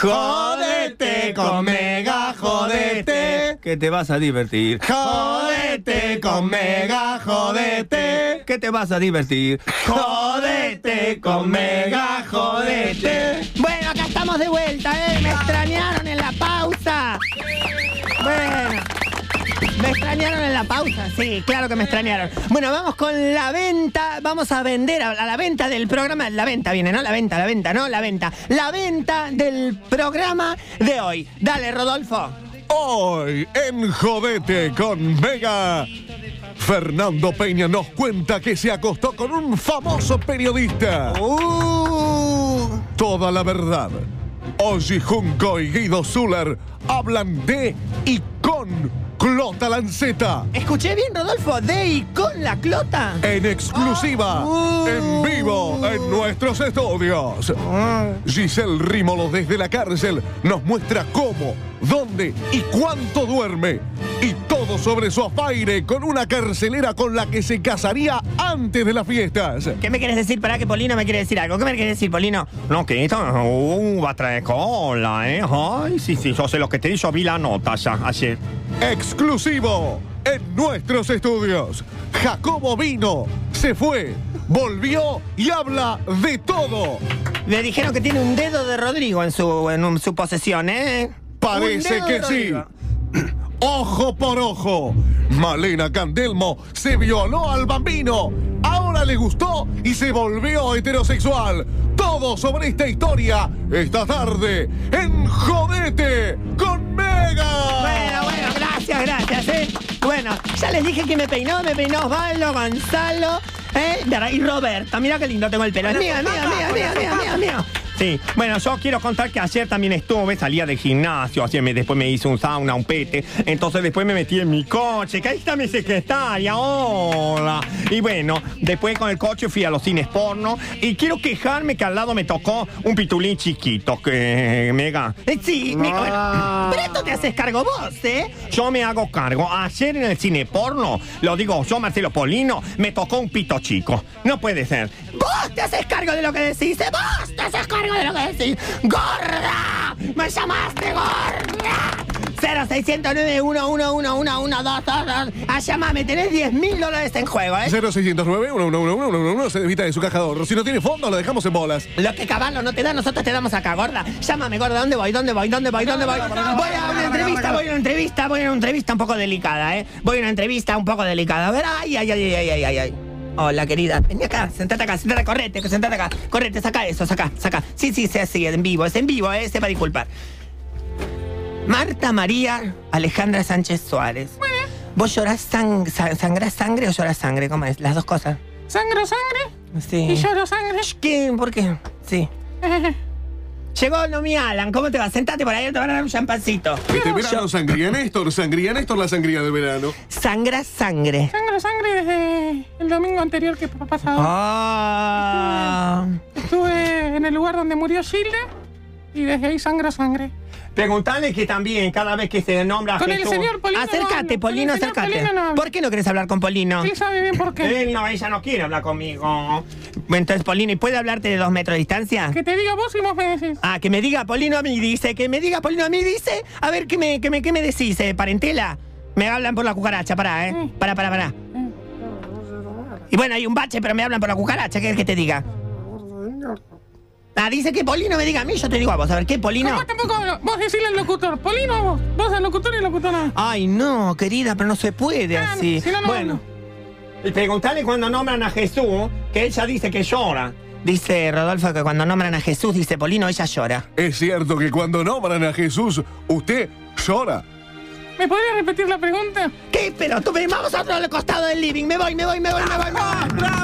Jodete con Mega, jodete, que te vas a divertir. Jodete con Mega, jodete, que te vas a divertir. Jodete con Mega, jodete. Bueno, acá estamos de vuelta, ¿eh? Me extrañaron ¿Me extrañaron en la pausa? Sí, claro que me extrañaron. Bueno, vamos con la venta. Vamos a vender a, la venta del programa. La venta viene, ¿no? La venta, la venta, ¿no? La venta. La venta del programa de hoy. Dale, Rodolfo. Hoy en Jodete con Mega. Fernando Peña nos cuenta que se acostó con un famoso periodista. Uh. Toda la verdad. Oji Junco y Guido Zuller hablan de y con Clota Lanceta. ¿Escuché bien, Rodolfo? ¿De y con la clota? En exclusiva, Uh. en vivo, en nuestros estudios. Giselle Rímolo desde la cárcel nos muestra cómo, dónde y cuánto duerme. Y todo sobre su afaire con una carcelera con la que se casaría antes de las fiestas. ¿Qué me quieres decir? Para que Polino me quiere decir algo. ¿Qué me quieres decir, Polino? No, que esto uh, va a traer cola, ¿eh? Ay, sí, sí, yo sé lo que te yo vi la nota ya ayer. Exclusivo en nuestros estudios. Jacobo vino, se fue, volvió y habla de todo. Le dijeron que tiene un dedo de Rodrigo en su, en un- su posesión, ¿eh? Parece que sí. Ojo por ojo. Malena Candelmo se violó al bambino. Ahora le gustó y se volvió heterosexual. Todo sobre esta historia esta tarde en Jodete con Mega. Bueno, bueno, gracias, gracias, ¿eh? Bueno, ya les dije que me peinó, me peinó Osvaldo, Gonzalo, ¿eh? Y Roberta. Mira qué lindo tengo el pelo. Es es mío, es mío, es mío, Sí, bueno, yo quiero contar que ayer también estuve, salía del gimnasio, ayer me, después me hice un sauna, un pete, entonces después me metí en mi coche, que ahí está mi secretaria, hola. Y bueno, después con el coche fui a los cines porno y quiero quejarme que al lado me tocó un pitulín chiquito, que mega. Eh, Sí, mi- bueno, pero esto te haces cargo vos, ¿eh? Yo me hago cargo. Ayer en el cine porno, lo digo yo, Marcelo Polino, me tocó un pito chico. No puede ser. Vos te haces cargo de lo que decís, ¿eh? Vos te haces cargo de lo que decís. ¡Gorda! ¡Me llamaste gorda! 0609 111 Ah, llamame, tenés 10 mil dólares en juego, ¿eh? 0609 111 se evita de su caja de ahorro. Si no tiene fondo, lo dejamos en bolas. Lo que Caballo no te da, nosotros te damos acá, gorda. Llámame, gorda, ¿dónde voy? ¿Dónde voy? ¿Dónde voy? ¿Dónde voy? Voy a una entrevista, voy a una entrevista, voy a una entrevista un poco delicada, ¿eh? Voy a una entrevista un poco delicada. A ver, ay, ay, ay, ay, ay, ay, ay. Hola, querida. Vení acá, sentate acá, sentate, correte, sentate acá. Correte, saca eso, saca, saca. Sí, sí, sí, así, en vivo, es en vivo, ¿eh? Sepa disculpar. Marta María Alejandra Sánchez Suárez. ¿Vos llorás sang sa- sangrás sangre o llorás sangre? ¿Cómo es? Las dos cosas. Sangro sangre Sí. y lloro sangre. ¿Qué? ¿Por qué? Sí. Llegó Nomi Alan, ¿cómo te va? Sentate por ahí, te van a dar un champancito. Este verano sangría Néstor, sangría Néstor la sangría del verano. Sangra sangre. Sangro sangre desde el domingo anterior que ha pasado. Ah. Estuve en el lugar donde murió Gilda y desde ahí sangro sangre. Preguntale que también, cada vez que se nombra a Con el señor Polino. no Acércate, Polino, acércate. No. ¿Por qué no querés hablar con Polino? Él sabe bien por qué. Él no, ella no quiere hablar conmigo. Entonces, Polino, ¿y puede hablarte de dos metros de distancia? Que te diga vos y vos me decís. Ah, que me diga Polino a mí dice, que me diga Polino a mí dice. A ver, ¿qué me, qué me, qué me decís, eh, parentela? Me hablan por la cucaracha, pará, ¿eh? Mm. Pará, pará, pará. Y bueno, hay un bache, pero me hablan por la cucaracha, ¿qué querés que te diga? Ah, dice que Polino me diga a mí, yo te digo a vos. A ver, ¿qué, Polino? Vos tampoco hablo. Vos decirle al locutor. Polino a vos. Vos al locutor y el locutor a Ay, no, querida, pero no se puede Ah, así. si no, no bueno, hablo. Y preguntale cuando nombran a Jesús, que ella dice que llora. dice Rodolfo que cuando nombran a Jesús, dice Polino, ella llora. Es cierto que cuando nombran a Jesús, usted llora. ¿Me podría repetir la pregunta? ¿Qué? Pero tú me vamos a otro costado del living. Me voy, me voy, me voy, me voy. me voy.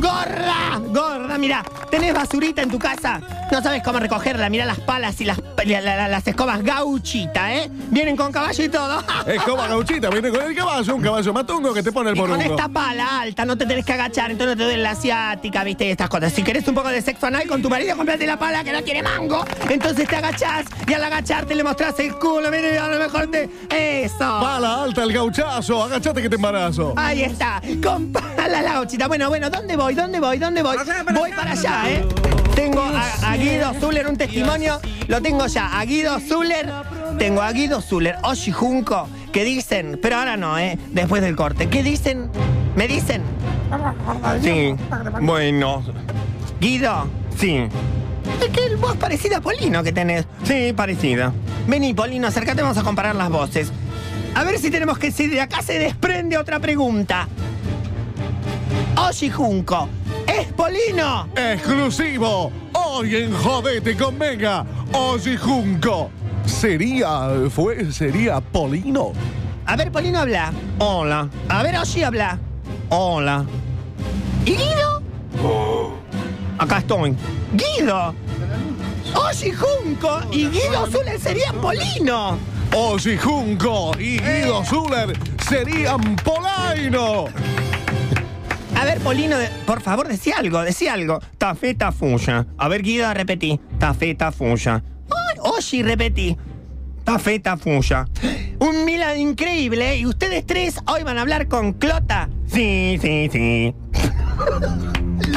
Gorda, gorda, mira, tenés basurita en tu casa. No sabes cómo recogerla. Mira las palas y las, la- la- las escobas gauchita, ¿eh? Vienen con caballo y todo. Escoba gauchita, viene con el caballo, un caballo matungo que te pone el Y con porungo. esta pala alta no te tenés que agachar, entonces no te duele la asiática, viste, y estas cosas. Si querés un poco de sexo anal con tu marido, comprate la pala que no tiene mango. Entonces te agachás y al agacharte le mostrás el culo, mire, y a lo mejor te. Eso. Pala alta el gauchazo, agachate que te embarazo. Ahí está, con pala la gauchita. Bueno, bueno, ¿dónde voy? ¿Dónde voy? ¿Dónde voy? Voy para allá, ¿eh? Tengo a, a Guido Zuller, un testimonio, lo tengo ya. A Guido Zuller, tengo a Guido Zuller, Oshi Junco, que dicen, pero ahora no, ¿eh? Después del corte. ¿Qué dicen? ¿Me dicen? Sí. Bueno. Guido, Sí. es que el voz parecida a Polino que tenés. Sí, parecida. Vení, Polino, acércate, vamos a comparar las voces. A ver si tenemos que si de acá se desprende otra pregunta. Oshi Junco, ¿es Polino? Exclusivo. Hoy en Jodete con Mega. Oye Junco. ¿Sería, fue, sería Polino? A ver, Polino habla. Hola. A ver, Oshi habla. Hola. ¿Y Guido? Acá estoy. ¡Guido! Oshi Junco y Guido Zuller serían Polino. Oye Junco y Guido Zuller serían Polaino. A ver, Polino, por favor, decía algo, decía algo. Tafeta fuya. A ver, Guido, repetí. Tafeta fuya. Ay, Oshi, repetí. Tafeta fuya. Un Milan increíble. Y ustedes tres hoy van a hablar con Clota. Sí, sí, sí.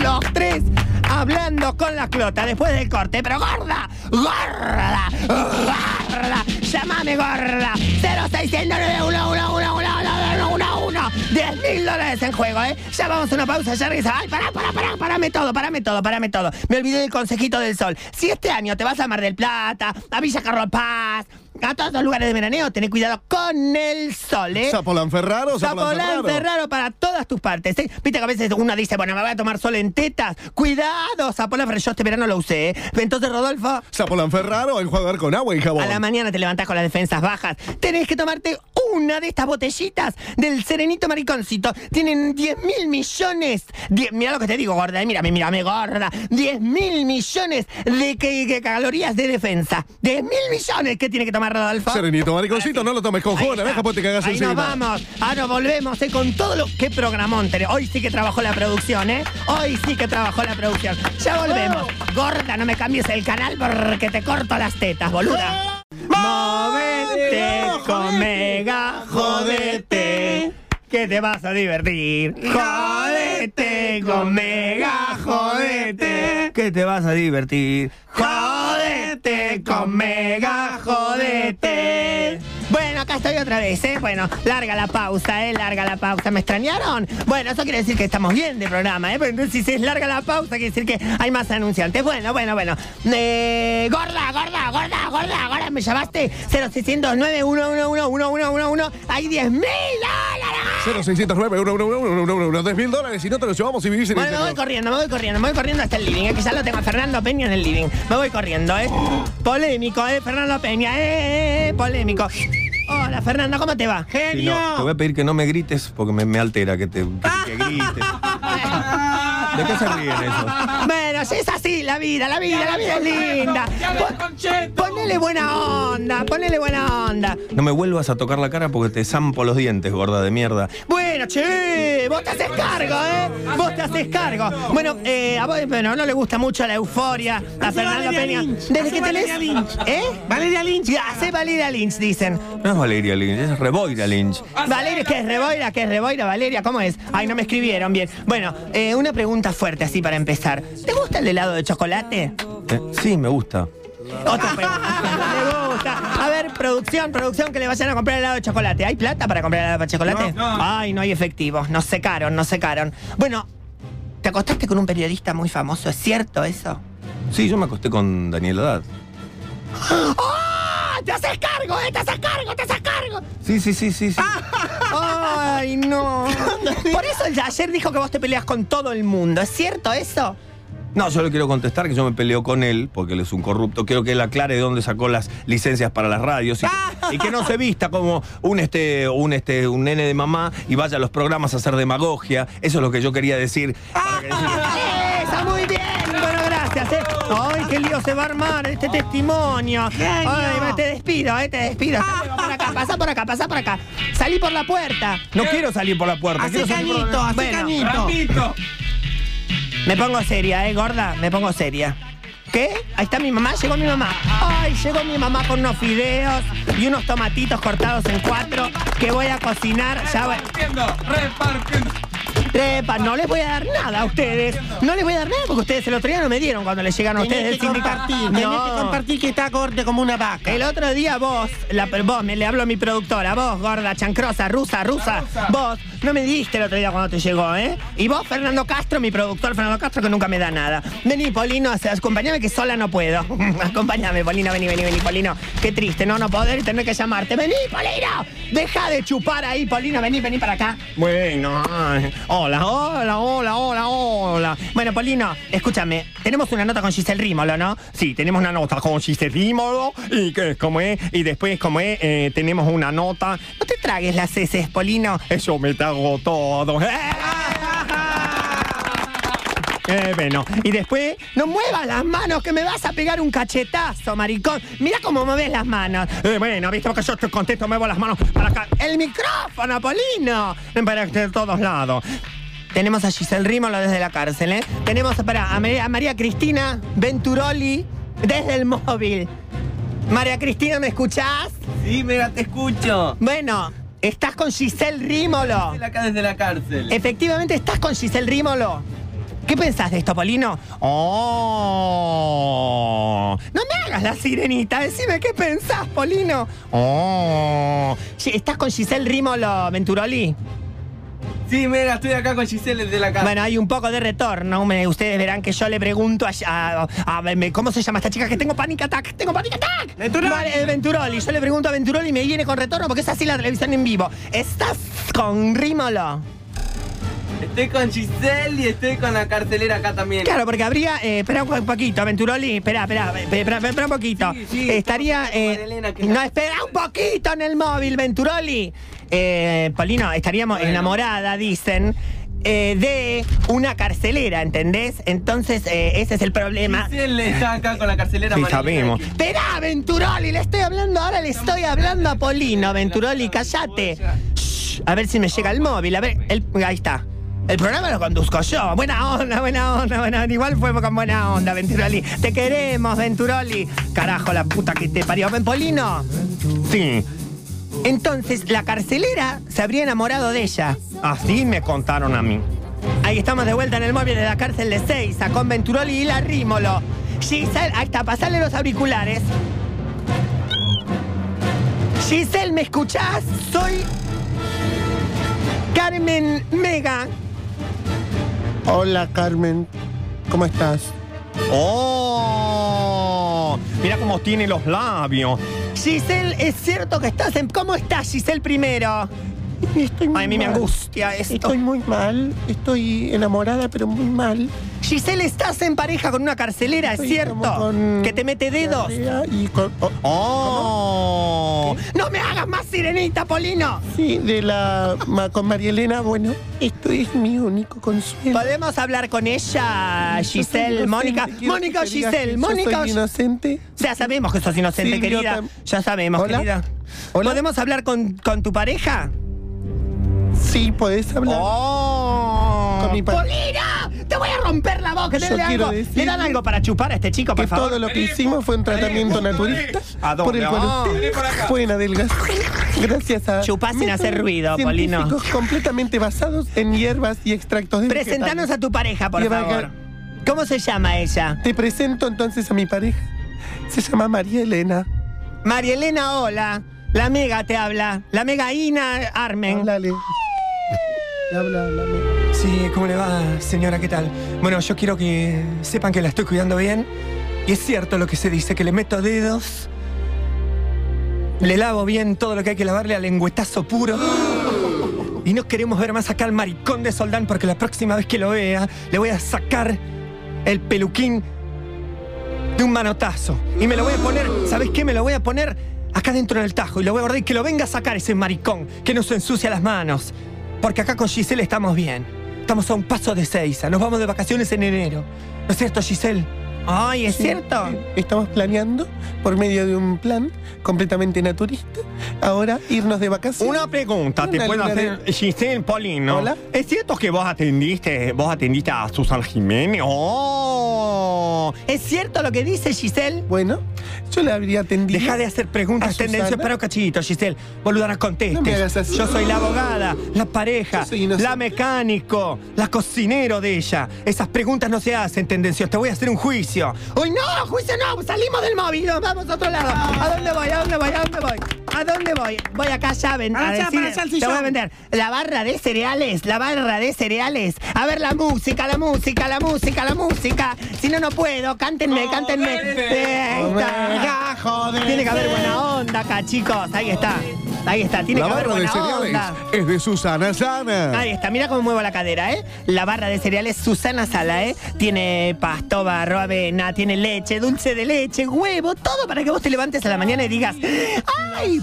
Los tres hablando con la Clota después del corte. Pero gorda, gorda. Llámame gorda. 0600 10 mil dólares en juego, ¿eh? Ya vamos a una pausa, ya regresa. Ay, pará, pará, pará, parame todo, parame todo, parame todo. Me olvidé del consejito del sol. Si este año te vas a Mar del Plata, a Villa Carlos Paz, a todos los lugares de veraneo, ten cuidado con el sol, ¿eh? Zapolán Ferraro, Zapolán Zapolán Ferraro. Ferraro para todas tus partes. ¿eh? Viste que a veces uno dice, bueno, me voy a tomar sol en tetas. Cuidado, Zapolán Ferraro. Yo este verano lo usé. ¿eh? Entonces, Rodolfo, Zapolán Ferraro, enjuagar con agua y jabón. a la mañana te levantás con las defensas bajas. Tenés que tomarte una de estas botellitas del Serenito Mariconcito. Tienen 10 mil millones. Mira lo que te digo, gorda. eh, Mírame, mírame, gorda. 10 mil millones de que- que calorías de defensa. 10 mil millones que tiene que tomar Rodolfo. Serenito, mariconcito, no lo tomes con Ahí jugo de está. abeja porque te cagas Ahí encima. nos vamos. Ahora volvemos eh, con todo lo que programón tenés. Hoy sí que trabajó la producción, ¿eh? Hoy sí que trabajó la producción. Ya volvemos. Gorda, no me cambies el canal porque te corto las tetas, boluda. Movete con mega, jodete. Que te vas a divertir. Jodete con mega, jodete. Que te vas a divertir. Jodete con mega, jodete. Otra vez, ¿eh? Bueno, larga la pausa, ¿eh? Larga la pausa. ¿Me extrañaron? Bueno, eso quiere decir que estamos bien de programa, ¿eh? Pero entonces si es larga la pausa, quiere decir que hay más anunciantes. Bueno, bueno, bueno. Eh, gorda, gorda, gorda, gorda, gorda, ¿me llamaste? 0609 111 Hay 10 mil dólares. 0609 1, 1, 1, 1, 1, 1, 10 mil dólares y no te los llevamos y vivís en Bueno, me voy corriendo, me voy corriendo, me voy corriendo hasta el living, ¿eh? que ya lo tengo a Fernando Peña en el living. Me voy corriendo, ¿eh? Polémico, ¿eh? Fernando Peña, eh, Polémico. Hola, Fernando, ¿cómo te va? Sí, no, te voy a pedir que no me grites porque me, me altera que te que, que grites. ¿De qué se ríen eso? Bueno, si es así la vida, la vida, la vida es linda. Pon- ponele buena onda, ponele buena onda. No me vuelvas a tocar la cara porque te zampo los dientes, gorda de mierda. Bueno, che, vos te haces cargo, ¿eh? Vos te haces cargo. Bueno, eh, a vos, bueno, no le gusta mucho la euforia a Fernando Valeria Peña. Lynch. Desde Hace que tenés. Valeria Lynch. ¿Eh? Valeria Lynch. Hace Valeria Lynch, dicen. No es Valeria Lynch, es Reboira Lynch. Valeria, ¿qué es Reboira? ¿Qué es Reboira? Valeria, ¿cómo es? Ay, no me escribieron bien. Bueno, eh, una pregunta fuerte así para empezar. ¿Te gusta el helado de chocolate? Eh, sí, me gusta. Otra pregunta. ¿Le gusta? A ver, producción, producción, que le vayan a comprar helado de chocolate. ¿Hay plata para comprar helado de chocolate? Ay, no hay efectivo. Nos secaron, nos secaron. Bueno, ¿te acostaste con un periodista muy famoso? ¿Es cierto eso? Sí, yo me acosté con Daniel Haddad. ¡Ah! ¡Te haces cargo! ¡Te haces cargo, te haces cargo! Sí, sí, sí, sí. sí. ¡Ay, no! Por eso él ayer dijo que vos te peleas con todo el mundo. ¿Es cierto eso? No, yo le quiero contestar que yo me peleo con él porque él es un corrupto. Quiero que él aclare de dónde sacó las licencias para las radios y, y que no se vista como un este, un este, un nene de mamá y vaya a los programas a hacer demagogia. Eso es lo que yo quería decir. para que ¡Esa, muy bien! ¿Eh? ¡Ay, qué lío se va a armar este testimonio! ¡Ay, me- te despido, eh! Te despido. Pasa por acá, pasa por acá, pasa por acá. Salí por la puerta. No quiero salir por la puerta. Hace quiero salir por- cañito, hace Bueno, cañito. Rapito. Me pongo seria, ¿eh, gorda? Me pongo seria. ¿Qué? Ahí está mi mamá, llegó mi mamá. Ay, llegó mi mamá con unos fideos y unos tomatitos cortados en cuatro que voy a cocinar. Ya voy. Repartiendo, no les voy a dar nada a ustedes. No les voy a dar nada porque ustedes el otro día no me dieron cuando les llegaron a ustedes del que sindicato. compartir, tenés No. que compartir que está corte como una vaca. El otro día vos, la, vos, me le hablo a mi productora, vos, gorda, chancrosa, rusa, rusa, vos, no me diste el otro día cuando te llegó, ¿eh? Y vos, Fernando Castro, mi productor, Fernando Castro, que nunca me da nada. Vení, Polino, acompáñame que sola no puedo. acompáñame, Polino, vení, vení, vení, Polino. Qué triste, no, no poder y tener que llamarte. Vení, Polino. Deja de chupar ahí, Polino, vení, vení para acá. Bueno, ay, hola, hola, hola, hola, hola. Bueno, Polino, escúchame, tenemos una nota con Giselle Rímolo, ¿no? Sí, tenemos una nota con Giselle Rímolo y que como es, y después como es, eh, tenemos una nota. No te tragues las heces, Polino. Eso me trago todo. Eh, bueno, y después, No muevas las manos que me vas a pegar un cachetazo, maricón. Mira cómo mueves las manos. eh, bueno, viste porque yo estoy contento, muevo las manos para acá, El micrófono, Polino. para que de todos lados. Tenemos a Giselle Rímolo desde la cárcel, ¿eh? Tenemos para, a, María, a María Cristina Venturoli desde el móvil. María Cristina, ¿me escuchás? Sí, mega, te escucho. Bueno, estás con Giselle Rímolo. Estoy acá desde la cárcel. Efectivamente, estás con Giselle Rímolo. ¿Qué pensás de esto, Polino? Oh, No me hagas la sirenita, decime qué pensás, Polino. oh. ¿Estás con Giselle Rímolo Venturoli? Sí, mega, estoy acá con Giselle desde la cárcel. Bueno, hay un poco de retorno. Me- ustedes verán que yo le pregunto a, a- a- me- ¿Cómo se llama esta chica? Que tengo panic attack. ¡Tengo panic attack! Venturoli. Vale, eh, Venturoli. Yo le pregunto a Venturoli y me viene con retorno porque es así la televisión en vivo. ¿Estás con Rímolo? Estoy con Giselle y estoy con la carcelera acá también. Claro, porque habría. Eh, espera un poquito, Venturoli. Espera, espera, espera, espera un poquito. Sí, sí, Estaría. eh, María Elena, que no, espera un poquito en el móvil, Venturoli. Eh, Polino, estaríamos Bueno. enamorada, dicen. eh, de una carcelera, ¿entendés? Entonces, eh, ese es el problema. Giselle está acá con la carcelera Sí, sabemos. Esperá, Venturoli, le estoy hablando, ahora le estoy hablando a Polino. Venturoli, callate. Shh, a ver si me llega el móvil, a ver, el- ahí está. El programa lo conduzco yo. Buena onda, buena onda, buena onda. Igual fue con buena onda, Venturoli. Te queremos, Venturoli. Carajo, la puta que te parió. ¿Ven, Polino? Sí, Entonces, la carcelera se habría enamorado de ella. así me contaron a mí. Ahí estamos de vuelta en el móvil de la cárcel de Seiza con Venturoli y la Rímolo. Giselle, ahí está, pasale los auriculares. Giselle, ¿me escuchás? Soy Carmen Mega. Hola, Carmen. ¿Cómo estás? Oh, mira cómo tiene los labios. Giselle, ¿es cierto que estás en... ¿Cómo estás, Giselle, primero? Estoy muy Ay, a mí me mal. angustia esto. Estoy muy mal. Estoy enamorada, pero muy mal. Giselle, ¿estás en pareja con una carcelera, es Estoy cierto? como con Que te mete dedos. diarrea Y con, oh, Oh, ¡No me hagas más sirenita, Polino! sí, de la ma- con María Elena. Bueno, esto es mi único consuelo. ¿Podemos hablar con ella, Yo soy Giselle, inocente, Mónica? quiero Mónica o que te digas Giselle, que Mónica Yo o soy inocente. Ya sabemos que sos inocente, Silvio querida. tam- Ya sabemos, Hola. querida. Hola. ¿Podemos hablar con, con tu pareja? Sí, podés hablar. ¡Oh! Con mi pa- ¡Polina! ¡Te voy a romper la boca! Denle algo. ¿Le dan algo para chupar a este chico, por que favor? todo lo que hicimos fue un tratamiento naturista ¿A dónde? por el cual Ah, usted pueden adelgazar gracias a Chupá sin hacer ruido, Polino. completamente basados en hierbas y extractos de Presentanos a tu pareja, por favor. ¿Cómo se llama ella? Te presento entonces a mi pareja. Se llama María Elena. María Elena, hola. La Mega te habla. La Mega Ina Armen. Háblale. Habla, háblame. Sí, ¿cómo le va, señora? ¿Qué tal? Bueno, yo quiero que sepan que la estoy cuidando bien. Y es cierto lo que se dice, que le meto dedos, le lavo bien todo lo que hay que lavarle al lengüetazo puro. Y no queremos ver más acá al maricón de Soldán porque la próxima vez que lo vea le voy a sacar el peluquín de un manotazo. Y me lo voy a poner, ¿sabes qué? Me lo voy a poner acá dentro del tajo y lo voy a guardar y que lo venga a sacar ese maricón, que no se ensucia las manos. Porque acá con Giselle estamos bien. Estamos a un paso de Seiza. Nos vamos de vacaciones en enero. ¿No es cierto, Giselle? Ay, ¿es Sí, cierto? Estamos planeando, por medio de un plan completamente naturista, ahora irnos de vacaciones. Una pregunta, te puedo hacer, de- Giselle Polino. Hola. ¿Es cierto que vos atendiste, vos atendiste a Susan Jiménez? Oh, no. ¿Es cierto lo que dice Giselle? Bueno, yo le habría atendido. Deja de hacer preguntas tendencias para un cachito, Giselle. Boluda, no contestes. No me hagas así. Yo soy la abogada, la pareja, la mecánico, la cocinero de ella. Esas preguntas no se hacen tendencios. Te voy a hacer un juicio. ¡Uy, no! ¡Juicio no! ¡Salimos del móvil! nos ¡Vamos a otro lado! ¿A dónde voy? ¿A dónde voy? ¿A dónde voy? ¿A dónde voy? Voy acá ya a, ven- a Allá, decir... allá al Te voy a vender la barra de cereales, la barra de cereales. A ver la música, la música, la música, la música. Si no, no puedo. Cántenme, cántenme. Ahí está. Ya, joder. Tiene que haber buena onda acá, chicos. Ahí está. Ahí está. Tiene La que haber barra de buena cereales onda. es de Susana Sana. Ahí está, mira cómo muevo la cadera, ¿eh? La barra de cereales Susana Sala, ¿eh? Tiene pasto, barro, avena, tiene leche, dulce de leche, huevo, todo para que vos te levantes a la mañana y digas, ¡ay!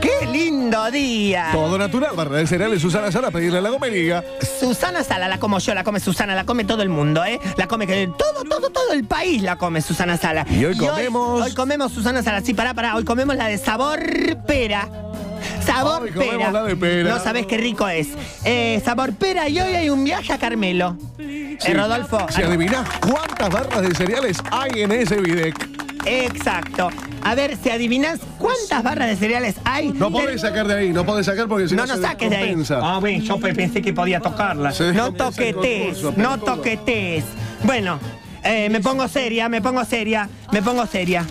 ¡Qué lindo día! Todo natural, barra de cereales Susana Sana, pedirle a la gomería. Susana Sala la como yo, la come Susana, la come todo el mundo, ¿eh? La come que todo, todo, todo el país la come Susana Sala. Y hoy comemos- Hoy, comemos Susana Sala, sí, pará, pará. Hoy comemos la de sabor pera. Sabor pera. la de pera. No sabés qué rico es. Eh, sabor pera y hoy hay un viaje a Carmelo. Eh, Rodolfo. Si adivinás cuántas barras de cereales hay en ese bidec. Exacto. A ver, si adivinas cuántas barras de cereales hay. No podés sacar de ahí, no podés sacar porque si no, No, no se saques de ahí. Ah, bueno, yo pe- pensé que podía tocarla. Se No toquetes, no toquetes. Bueno, eh, me pongo seria, me pongo seria, me pongo seria.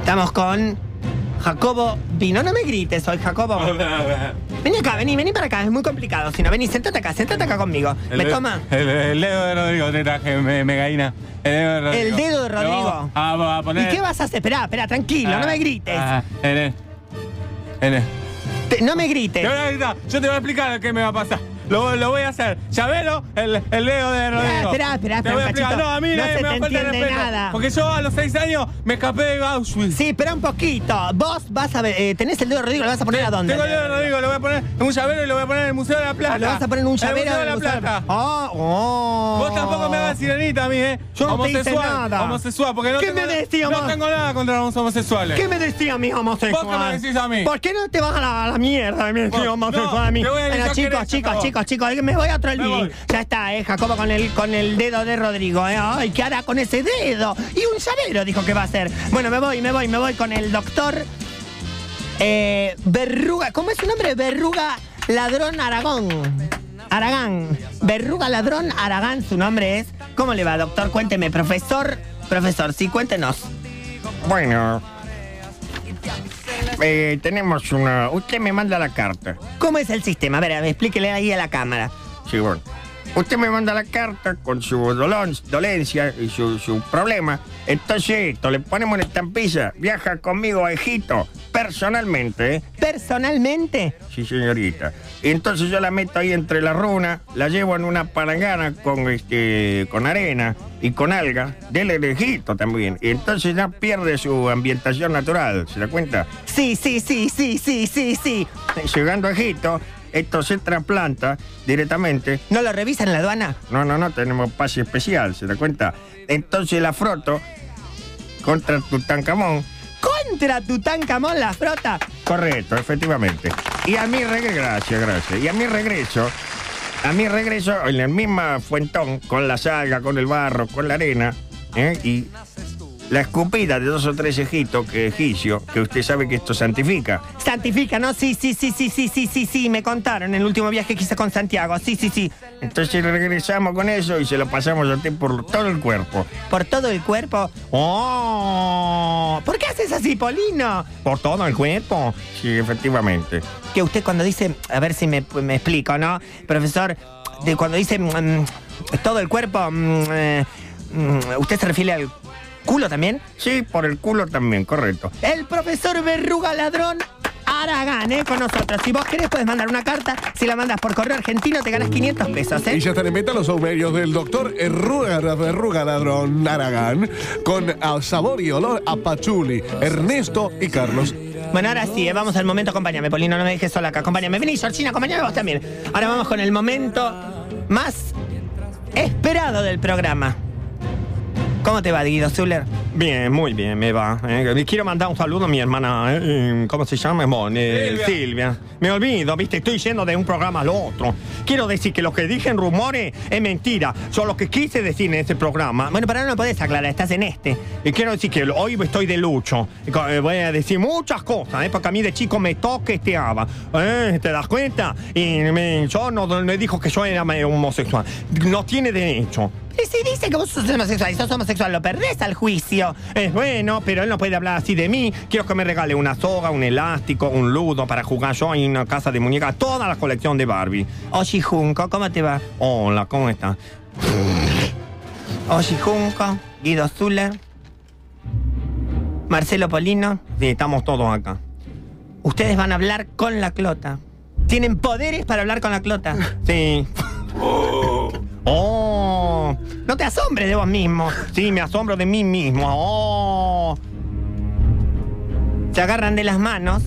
Estamos con Jacobo Vino. No me grites hoy, Jacobo. Vení acá, vení, vení para acá. Es muy complicado. Si no, vení, sentate acá, sentate acá conmigo. ¿Me toma? El, el dedo de Rodrigo te traje, me, me gaina. El dedo de Rodrigo. El dedo de Rodrigo. vamos A, a ¿Y poner. qué vas a hacer? Esperá, esperá, tranquilo, no me grites. Ah, el- el- Te- no me grites. A Yo te voy a explicar qué me va a pasar. Lo, lo voy a hacer. Llavero, el, el dedo de Rodrigo. esperá, esperá, Te esperá voy a un explicar. cachito. No, a mí No nadie se me te a faltar entiende respeto. nada. Porque yo a los seis años me escapé de Auschwitz. Sí, espera un poquito. Vos vas a ver, eh, tenés el dedo de Rodrigo, ¿lo vas a poner a dónde? Tengo el dedo de Rodrigo, lo voy a poner en un llavero y lo voy a poner en el Museo de la Plata. Ah, Lo vas a poner en un llavero En el Museo de la Plata. Oh, oh. Vos tampoco me hagas sirenita a mí, ¿eh? Yo no te hice nada. Homosexual, porque no ¿Qué tengo, me No vos? tengo nada contra los homosexuales. ¿Qué me decía mi homosexual? ¿Vos qué me decís a mí? ¿Por qué no te vas a la, a la mierda de mi Vos- homosexual no, a mí? te voy a Bueno, avisar que chicos, eres chicos, vos. Chicos, chicos, me voy a otro voy. Ya está, eh, Jacobo con el, con el dedo de Rodrigo, eh. Ay, ¿qué hará con ese dedo? Y un llavero dijo que va a hacer. Bueno, me voy, me voy, me voy con el doctor eh, Verruga. ¿Cómo es su nombre? Verruga Ladrón Aragón. Aragán. Verruga Ladrón Aragán, su nombre es. ¿Cómo le va, doctor? Cuénteme, profesor. Profesor, sí, cuéntenos. Bueno. Eh, tenemos una. Usted me manda la carta. ¿Cómo es el sistema? A ver, a ver, explíquele ahí a la cámara. Sí, bueno. Usted me manda la carta con su dolon- dolencia y su, su problema. Entonces, esto, le ponemos una estampilla. Viaja conmigo a Egipto, personalmente, ¿eh? Personalmente, Sí, señorita. Entonces yo la meto ahí entre la runa, la llevo en una palangana con este con arena y con alga, del Egipto también. Y entonces ya pierde su ambientación natural, ¿se da cuenta? sí, sí, sí, sí, sí, sí, sí. Llegando a Egipto, esto se trasplanta directamente. ¿No lo revisan en la aduana? No, no, no, tenemos pase especial, ¿se da cuenta? Entonces la froto contra Tutankamón. Contra Tutankamón la frota. Correcto, efectivamente. Y a mi regreso, gracias, gracias. Y a mi regreso, a mi regreso en el mismo fuentón, con la salga, con el barro, con la arena, ¿eh? y la escupida de dos o tres ejitos, que egipcio, que usted sabe que esto santifica. Santifica, ¿no? Sí, sí, sí, sí, sí, sí, sí, sí. Me contaron en el último viaje que hice con Santiago. Sí, sí, sí. Entonces regresamos con eso y se lo pasamos a usted por todo el cuerpo. Por todo el cuerpo. ¡Oh! ¿Por qué haces así, Polino? ¿Por todo el cuerpo? Sí, efectivamente. Que usted cuando dice, a ver si me, me explico, ¿no? Profesor, de cuando dice mm, todo el cuerpo, mm, eh, mm, ¿usted se refiere al culo también? Sí, por el culo también, correcto. El profesor Verruga Ladrón Aragán, ¿eh? Con nosotros. Si vos querés, puedes mandar una carta. Si la mandas por correo argentino, te ganas 500 pesos, ¿eh? Y ya están en venta los saumerios del doctor Erruga, Verruga Ladrón Aragán con ah, sabor y olor a pachuli, Ernesto y Carlos. Bueno, ahora sí, eh, vamos al momento. Acompáñame, Polino, no me dejes sola acá. Acompáñame. Vení, Georgina, acompáñame vos también. Ahora vamos con el momento más esperado del programa. ¿Cómo te va, Guido Zuller? Bien, muy bien, me va. eh. Quiero mandar un saludo a mi hermana, eh, ¿cómo se llama? Bueno, eh, Silvia. Silvia. Me olvido, viste, estoy yendo de un programa al otro. Quiero decir que lo que dije en rumores es mentira. Son lo que quise decir en ese programa. Bueno, pero no lo podés aclarar, estás en este. Y quiero decir que hoy estoy de lucho. Eh, Voy a decir muchas cosas, ¿eh? porque a mí de chico me toqueteaba. ¿Eh? ¿Te das cuenta? Y me- yo no, no dijo que yo era homosexual. No tiene derecho. Y si dice que vos sos homosexual y sos homosexual, lo perdés al juicio. Es bueno, pero él no puede hablar así de mí. Quiero que me regale una soga, un elástico, un ludo para jugar yo en una casa de muñecas. Toda la colección de Barbie. Oshi Junco, ¿cómo te va? Hola, ¿cómo está? Oshi Junco, Guido Zuller, Marcelo Polino. Sí, estamos todos acá. Ustedes van a hablar con la clota. Tienen poderes para hablar con la clota. Sí. Oh. No te asombres de vos mismo. Sí, me asombro de mí mismo. Oh. Se agarran de las manos.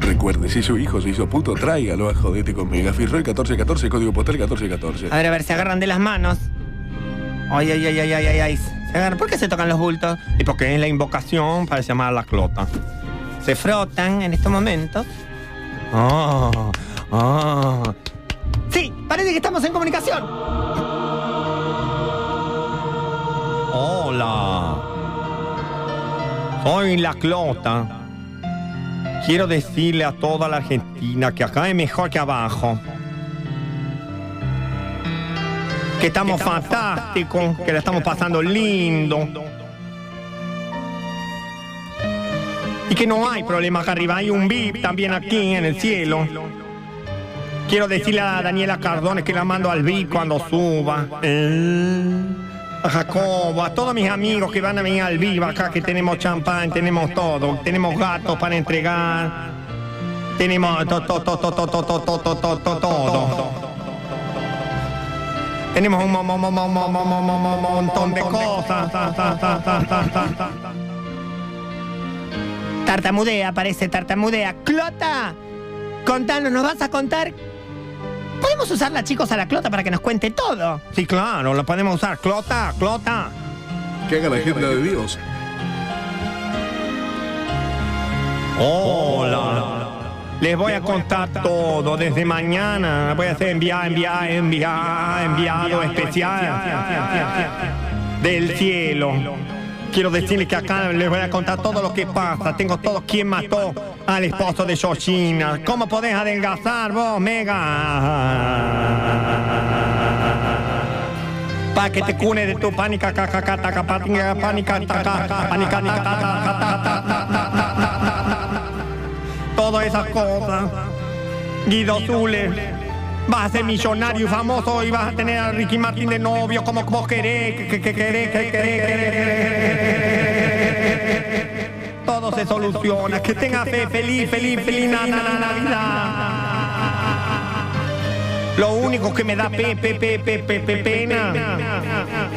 Recuerde, si su hijo se hizo puto, tráigalo a jodete con Megafirroy 1414, código postal 1414. A ver, a ver, se agarran de las manos. Ay, ay, ay, ay, ay, ay, ay. Se agarran. ¿Por qué se tocan los bultos? Y porque es la invocación para llamar a la clota. Se frotan en estos momentos. Ah, ah. Sí, parece que estamos en comunicación. Hola. Soy la Clota. Quiero decirle a toda la Argentina que acá es mejor que abajo. Que estamos fantásticos, que la estamos pasando lindo. Y que no hay problema acá arriba, hay un VIP también aquí en el cielo. Quiero decirle a Daniela Cardones que la mando al BIC cuando suba. A Jacobo, a todos mis amigos que van a venir al vivo acá, que tenemos champán, tenemos todo, tenemos gatos para entregar, tenemos todo, todo, todo, todo, todo, todo, todo. Tenemos un montón de cosas. Tartamudea, parece tartamudea. Clota, contanos, ¿nos vas a contar Podemos usarla, chicos, a la clota para que nos cuente todo. Sí, claro, lo podemos usar. Clota, clota. Que haga la agenda de Dios. Hola. Les voy a contar todo desde mañana. Voy a hacer enviar, enviar, enviar, enviado especial del cielo. Quiero decirles que acá les voy a contar todo lo que pasa. Tengo todo quién mató al esposo de Georgina. ¿Cómo podés adelgazar vos, Mega? Pa' que te cune de tu pánica, pánica, pánica, pánica, todas esas cosas. Guido Zule, vas a ser millonario y famoso y vas a tener a Ricky Martin de novio como vos querés, que, que, que querés, que querés, querés, querés. Todo se soluciona. Que tenga fe, feliz, feliz, feliz, na, na, na, Navidad. Lo único que me da pe, pe, pe, pe, pe, pe- pena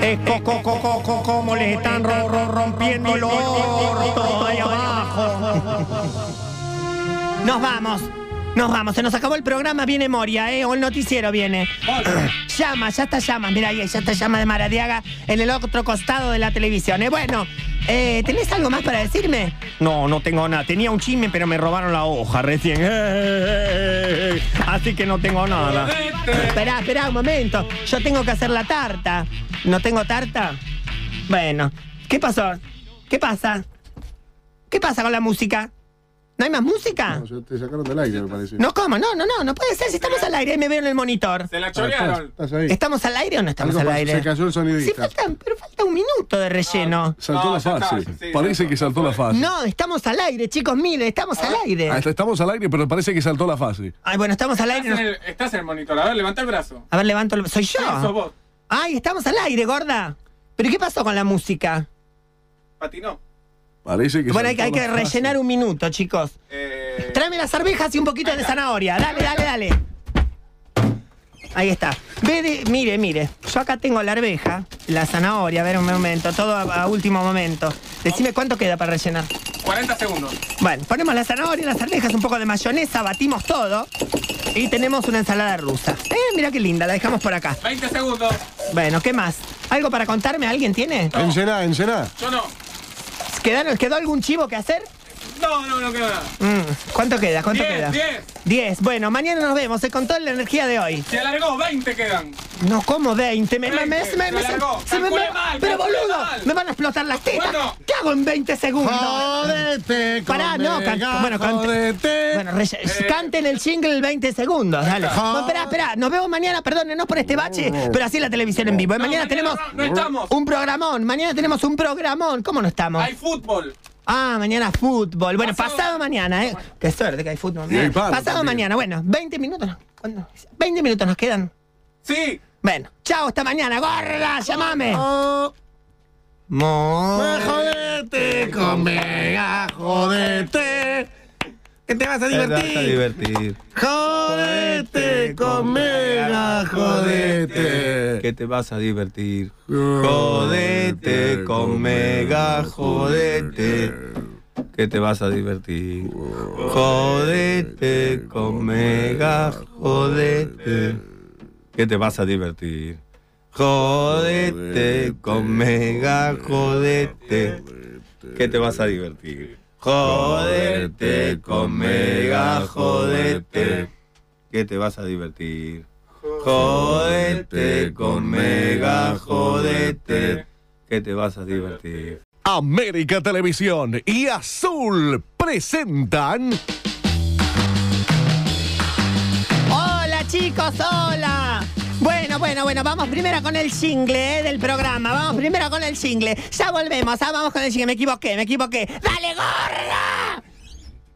es co, co, co, cómo les están ro- ro- rompiendo el orto ahí abajo. Nos vamos. Nos vamos, se nos acabó el programa, viene Moria, ¿eh? O el noticiero viene. llama, ya está llama, mira ahí, ya está llama de Maradiaga en el otro costado de la televisión. ¿eh? Bueno, eh, ¿tenés algo más para decirme? No, no tengo nada. Tenía un chisme, pero me robaron la hoja recién. Así que no tengo nada. Esperá, esperá un momento. Yo tengo que hacer la tarta. ¿No tengo tarta? Bueno, ¿qué pasó? ¿Qué pasa? ¿Qué pasa con la música? ¿No hay más música? te sacaron del aire, me parece. No, ¿cómo? No, no, no, no puede ser. Si estamos al aire, ahí me veo en el monitor. Se la chorearon. Estás ahí. ¿Estamos al aire o no estamos Algo al aire? se cayó el sonidista. Sí, falta, pero falta un minuto de relleno. Saltó No, la está, fase. sí, parece que saltó la fase. No, estamos al aire, chicos, miren, estamos al aire. Ah, está- estamos al aire, pero parece que saltó la fase. Ay, bueno, estamos al Estás aire. en, no- el, estás en el monitor. A ver, levanta el brazo. A ver, levanto el... ¿Soy Sí, sos yo? vos. Ay, estamos al aire, gorda. ¿Pero qué pasó con la música? Patinó. Parece que Bueno, hay, que rellenar un minuto, chicos. Eh, Tráeme las arvejas y un poquito de zanahoria. Dale, dale, dale. Ahí está. Ve de- mire, mire. Yo acá tengo la arveja, la zanahoria, a ver un momento, todo a, a último momento. Decime cuánto queda para rellenar. 40 segundos. Bueno, ponemos la zanahoria, las arvejas, un poco de mayonesa, batimos todo y tenemos una ensalada rusa. Eh, mira qué linda, la dejamos por acá. 20 segundos. Bueno, ¿qué más? ¿Algo para contarme? ¿Alguien tiene? Encená, encená. Yo no. ¿Quedaron- ¿Quedó algún chivo que hacer? No, no, no queda nada. Mm, ¿Cuánto queda? ¿Cuánto Diez, queda? diez. 10. Bueno, mañana nos vemos. Se contó la energía de hoy. Se alargó, 20 quedan. No, como 20. Me, me, me, 20, me- me- se alargó. se me- mal, pero boludo, mal. me van a explotar las tetas. Bueno. ¿Qué hago en 20 segundos? Jodete, Pará, no, can- conmigo, bueno, cante- jodete. Bueno, re- canten el jingle 20 segundos, dale. No, espera, espera, nos vemos mañana, perdónenos por este bache, pero así la televisión en vivo. Y mañana No, tenemos no, no estamos. un programón, mañana tenemos un programón. ¿Cómo no estamos? Hay fútbol. Ah, mañana fútbol. Bueno, pasado, Pasado- mañana, ¿eh? Qué suerte que hay fútbol. Hay palo pasado también. mañana, bueno, 20 minutos. ¿cuándo? 20 minutos nos quedan. Sí. Bueno, chao, hasta mañana, gorda, llamame. Oh, Mo- jodete, conmigo, jodete. Que te vas a divertir. divertir. Jodete, conmigo, jodete. Que te vas a divertir. Jodete con mega, jodete. Que te vas a divertir. Jodete con mega, jodete. Que te vas a divertir. Jodete con mega, jodete. Que te vas a divertir. Jodete con mega, jodete. Que te vas a divertir. Jodete con mega, jodete. Que te vas a divertir. América Televisión y Azul presentan Hola chicos, hola. Bueno, bueno, bueno, vamos primero con el jingle eh, del programa. Vamos primero con el jingle. Ya volvemos, ah, vamos con el jingle. Me equivoqué, me equivoqué. ¡Dale, gorda!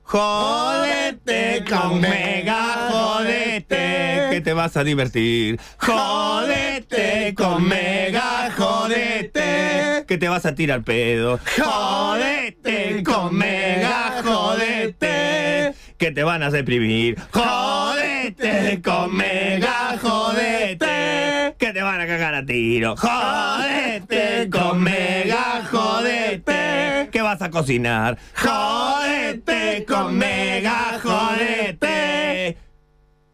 Jodete con mega, jodete, que te vas a divertir. Jodete con mega, jodete, que te vas a tirar pedo. Jodete con mega, jodete, que te van a deprimir. Jodete con mega, jodete, que te van a cagar a tiro. Jodete con mega, jodete, que vas a cocinar. Jodete con mega, jodete.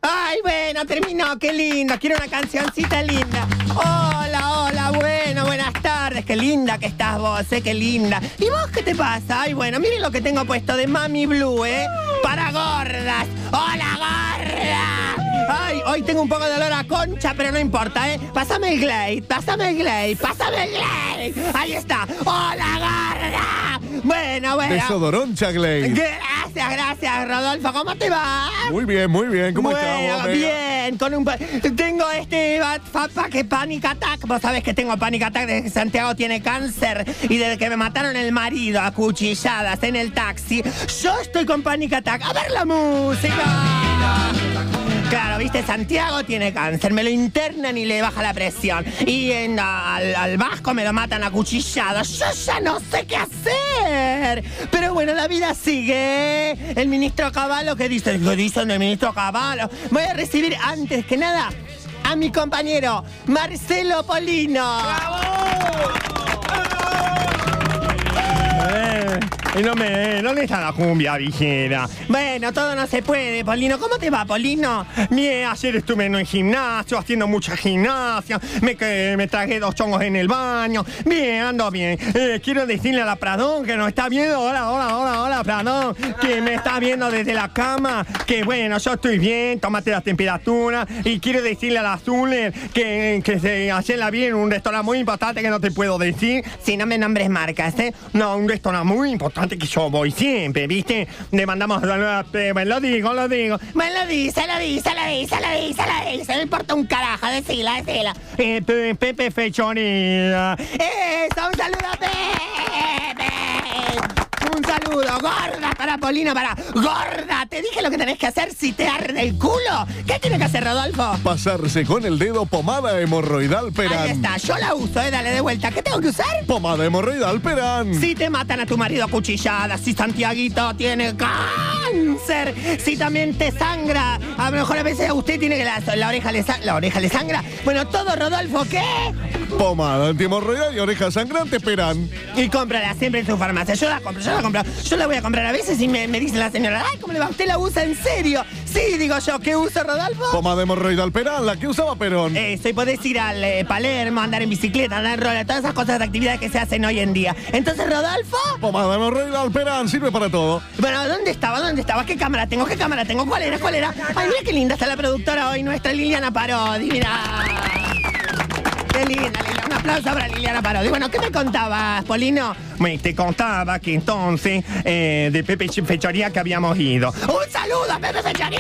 Ay, bueno, terminó, qué lindo. Quiero una cancioncita linda. Hola, hola, bueno, buenas tardes. Qué linda que estás vos, eh, qué linda. ¿Y vos qué te pasa? Ay, bueno, miren lo que tengo puesto de Mami Blue, ¿eh? Para gordas. ¡Hola, gorda! Ay, hoy tengo un poco de olor a concha, pero no importa, ¿eh? Pásame el Glade, pásame el Glade, pásame el Glade. Ahí está. ¡Hola, gorda! Bueno, bueno. Desodorón Chagley. Gracias, gracias, Rodolfo. ¿Cómo te va? Muy bien, muy bien. ¿Cómo bueno, estamos? Mega? Bien, con un tengo este que panic attack. Vos sabés que tengo panic attack desde que Santiago tiene cáncer y desde que me mataron el marido a cuchilladas en el taxi. Yo estoy con panic attack. A ver la música. Claro, viste, Santiago tiene cáncer, me lo internan y le baja la presión. Y en- al, Vasco me lo matan a cuchilladas. Yo ya no sé qué hacer. Pero bueno, la vida sigue. El ministro Caballo, ¿qué dice? ¿Qué dicen el ministro Caballo? Voy a recibir antes que nada a mi compañero Marcelo Polino. Eh, no me, ¿Dónde está la cumbia, vigera? Bueno, todo no se puede, Polino. ¿Cómo te va, Polino? Bien, ayer estuve en el gimnasio, haciendo mucha gimnasia. Me, que- me tragué dos chongos en el baño. Bien, ando bien. Eh, quiero decirle a la Pradón que nos está viendo. Hola, hola, hola, hola, Que me está viendo desde la cama. Que bueno, yo estoy bien, tómate la temperatura. Y quiero decirle a la Zuler que, que se, ayer la vi en un restaurante muy importante que no te puedo decir. Si no me nombres marcas, ¿eh? No, un restaurante muy importante que yo voy siempre, ¿viste? Le mandamos la eh, Lo digo, lo digo. Bueno, lo dice, lo dice, lo dice, lo dice, lo dice. No importa un carajo, decila, decila. Eh, Pe- Pepe Fechoría. ¡Eso! ¡Un saludo a Pepe! Un saludo, gorda, para Polino, para. ¡Gorda! Te dije lo que tenés que hacer si te arde el culo. ¿Qué tiene que hacer, Rodolfo? Pasarse con el dedo pomada hemorroidal Perán. Ahí está, yo la uso, eh, dale de vuelta. ¿Qué tengo que usar? Pomada hemorroidal Perán. Si te matan a tu marido a cuchilladas, si Santiaguito tiene cáncer, si también te sangra, a lo mejor a veces a usted tiene que la, la oreja le la oreja le sangra. Bueno, todo Rodolfo, ¿qué? Pomada antihemorroidal y oreja sangrante Perán. Y cómprala siempre en su farmacia. Yo la compro, yo la compro. Yo la voy a comprar a veces y me, me dice la señora, ay, ¿cómo le va? Usted la usa en serio. Sí, digo yo, ¿qué uso, Rodolfo? Pomada de hemorroide Alperan, la que usaba Perón. Eso, y podés ir al eh, Palermo, andar en bicicleta, andar en roller, todas esas cosas de actividades que se hacen hoy en día. Entonces, Rodolfo, Pomada de hemorroide Alperan, sirve para todo. bueno, ¿dónde estaba? ¿Dónde estaba? ¿Qué cámara tengo? ¿Qué cámara tengo? ¿Cuál era? ¿Cuál era? Ay, mira qué linda está la productora hoy, nuestra Liliana Parodi, mira. Qué linda, Liliana. Un aplauso para Liliana Parodi. Bueno, ¿qué me contabas, Polino? Bueno, te contaba que entonces eh, de Pepe Fechoría que habíamos ido. ¡Un saludo a Pepe Fechoría!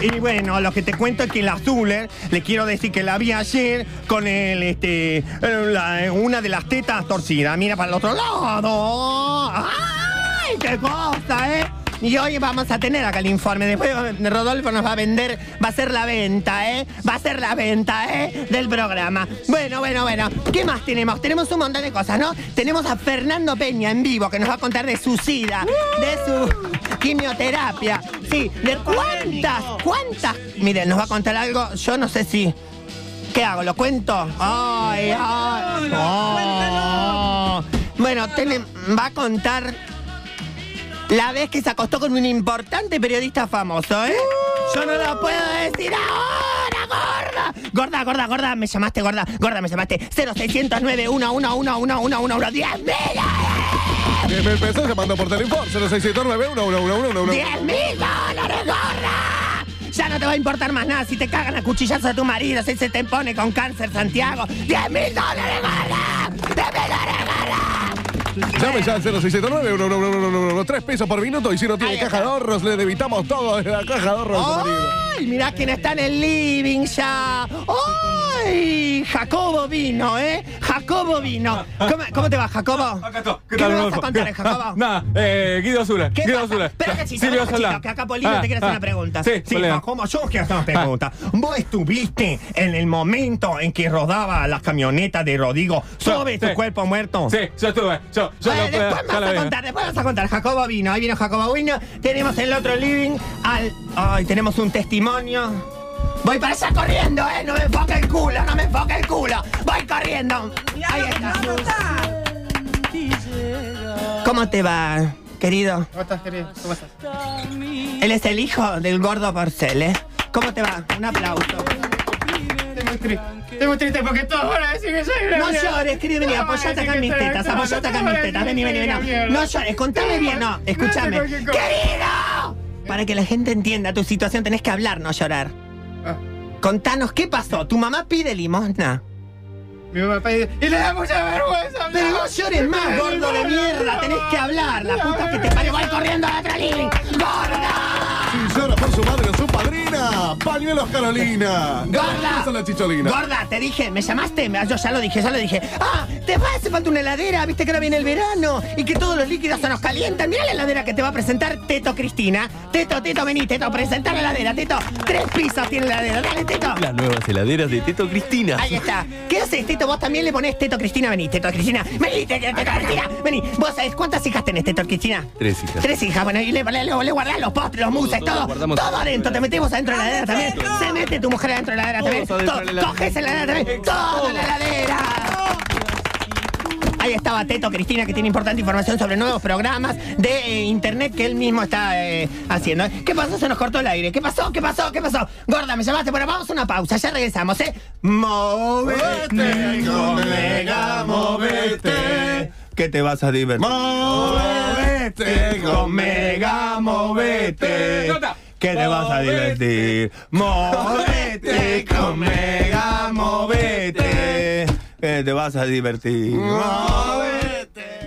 ¡eh! Y bueno, lo que te cuento es que la Zuller, le quiero decir que la vi ayer con el, este, eh, la- una de las tetas torcidas. Mira para el otro lado. ¡Ay, qué cosa, eh! Y hoy vamos a tener acá el informe. Después eh, Rodolfo nos va a vender, va a ser la venta, ¿eh? Va a ser la venta, ¿eh? Del programa. Bueno, bueno, bueno. ¿Qué más tenemos? Tenemos un montón de cosas, ¿no? Tenemos a Fernando Peña en vivo que nos va a contar de su sida, de su quimioterapia. Sí, de cuántas, cuántas. Miren, nos va a contar algo. Yo no sé si. ¿Qué hago? ¿Lo cuento? Ay, ay. Oh. Bueno, va a contar la vez que se acostó con un importante periodista famoso, ¿eh? Yo no lo puedo decir ahora, gorda. Gorda, gorda, gorda, me llamaste, gorda, gorda, me llamaste. 0609 111 10 mil, 10 mil pesos llamando por teléfono 0679 111 10 mil dólares, gorda. Ya no te va a importar más nada si te cagan a cuchillazos a tu marido, si se te pone con cáncer, Santiago. 10 mil dólares, gorda. 10 mil dólares, gorda. Llame ya al 0679 3 pesos por minuto y si no tiene caja de ahorros, le debitamos todo desde la caja de ahorros. ¡Ay! Mirá quién está en el living ya. ¡Ay! Jacobo vino, ¿eh? Jacobo vino. ¿Cómo, cómo te va, Jacobo? Acá estoy. ¿Qué, tal, me vas a contar, Jacobo? Ah, Nada, eh, Guido Zula. ¿Qué Guido pasa? Zula. Espera un cachito, Silvio Soldán. que acá Polino Ah, te quiere hacer ah. una pregunta. Sí, Sí. Jacobo, yo quiero hacer una pregunta. ¿Vos estuviste en el momento en que rodaba la camioneta de Rodrigo sobre Sí. su cuerpo muerto? Sí, yo estuve. Yo, yo Ay, lo- después ya me vas lo a contar, después vas a contar. Jacobo vino, ahí vino Jacobo vino. Tenemos en el otro living al. Ay, tenemos un testimonio. Voy para allá corriendo, eh. No me enfoque el culo, no me enfoque el culo. Voy corriendo. Ahí está. ¿Cómo te va, querido? ¿Cómo estás, querido? ¿Cómo estás? Él es el hijo del gordo Porcel, ¿eh? ¿Cómo te va? Un aplauso. Estoy muy triste. Estoy muy triste porque todos van a decir que soy una No mierda. llores, querido, vení, Todos van a apoyate acá en mis tetas, apoyate acá en mis tetas, vení, vení, vení. No, llores, contame bien, no, escúchame. ¡Querido! Para que la gente entienda tu situación tenés que hablar, no llorar. Ah, Contanos, ¿qué pasó? ¿Tu mamá pide limosna? Mi papá dice, y le da mucha vergüenza. Pero no llores más, gordo de mierda, tenés que hablar. La puta que te parió, voy corriendo a otra living. ¡Gorda! Si llora por su madre o su padrina, pañuelos Carolina. ¡Gorda! Es la chicholina. Gorda, te dije, me llamaste, me- yo ya lo dije, ya lo dije. Ah, te va, hace falta una heladera, viste que ahora viene el verano y que todos los líquidos se nos calientan. Mira la heladera que te va a presentar Teto Cristina. Teto, Teto, vení, Teto, presentar la heladera, Teto. Tres pisos tiene la heladera, dale, Teto. Las nuevas heladeras de Teto Cristina. Ahí está. ¿Qué haces, Teto? Vos también le ponés Teto Cristina, vení, Teto Cristina. Vení, Teto, Teto Cristina, vení. ¿Vos sabés cuántas hijas tenés, Teto Cristina? Tres hijas. Tres hijas, bueno, y le, le, le, le guardás los postres, los muses, todo, todo, guardamos todo todo. adentro, te metemos adentro de la heladera también, se mete tu mujer adentro de la heladera también, coges en la heladera también, todo en la heladera. Ahí estaba Teto Cristina que tiene importante información sobre nuevos programas de eh, internet que él mismo está eh, haciendo. ¿Qué pasó? Se nos cortó el aire. ¿Qué pasó? ¿Qué pasó? ¿Qué pasó? Gorda, me llamaste. Bueno, vamos a una pausa. Ya regresamos, ¿eh? Movete, colega, movete. Que te vas a divertir. Movete, comega, movete. Que te vas a divertir. Movete, comega, movete. Que te vas a divertir. Movete.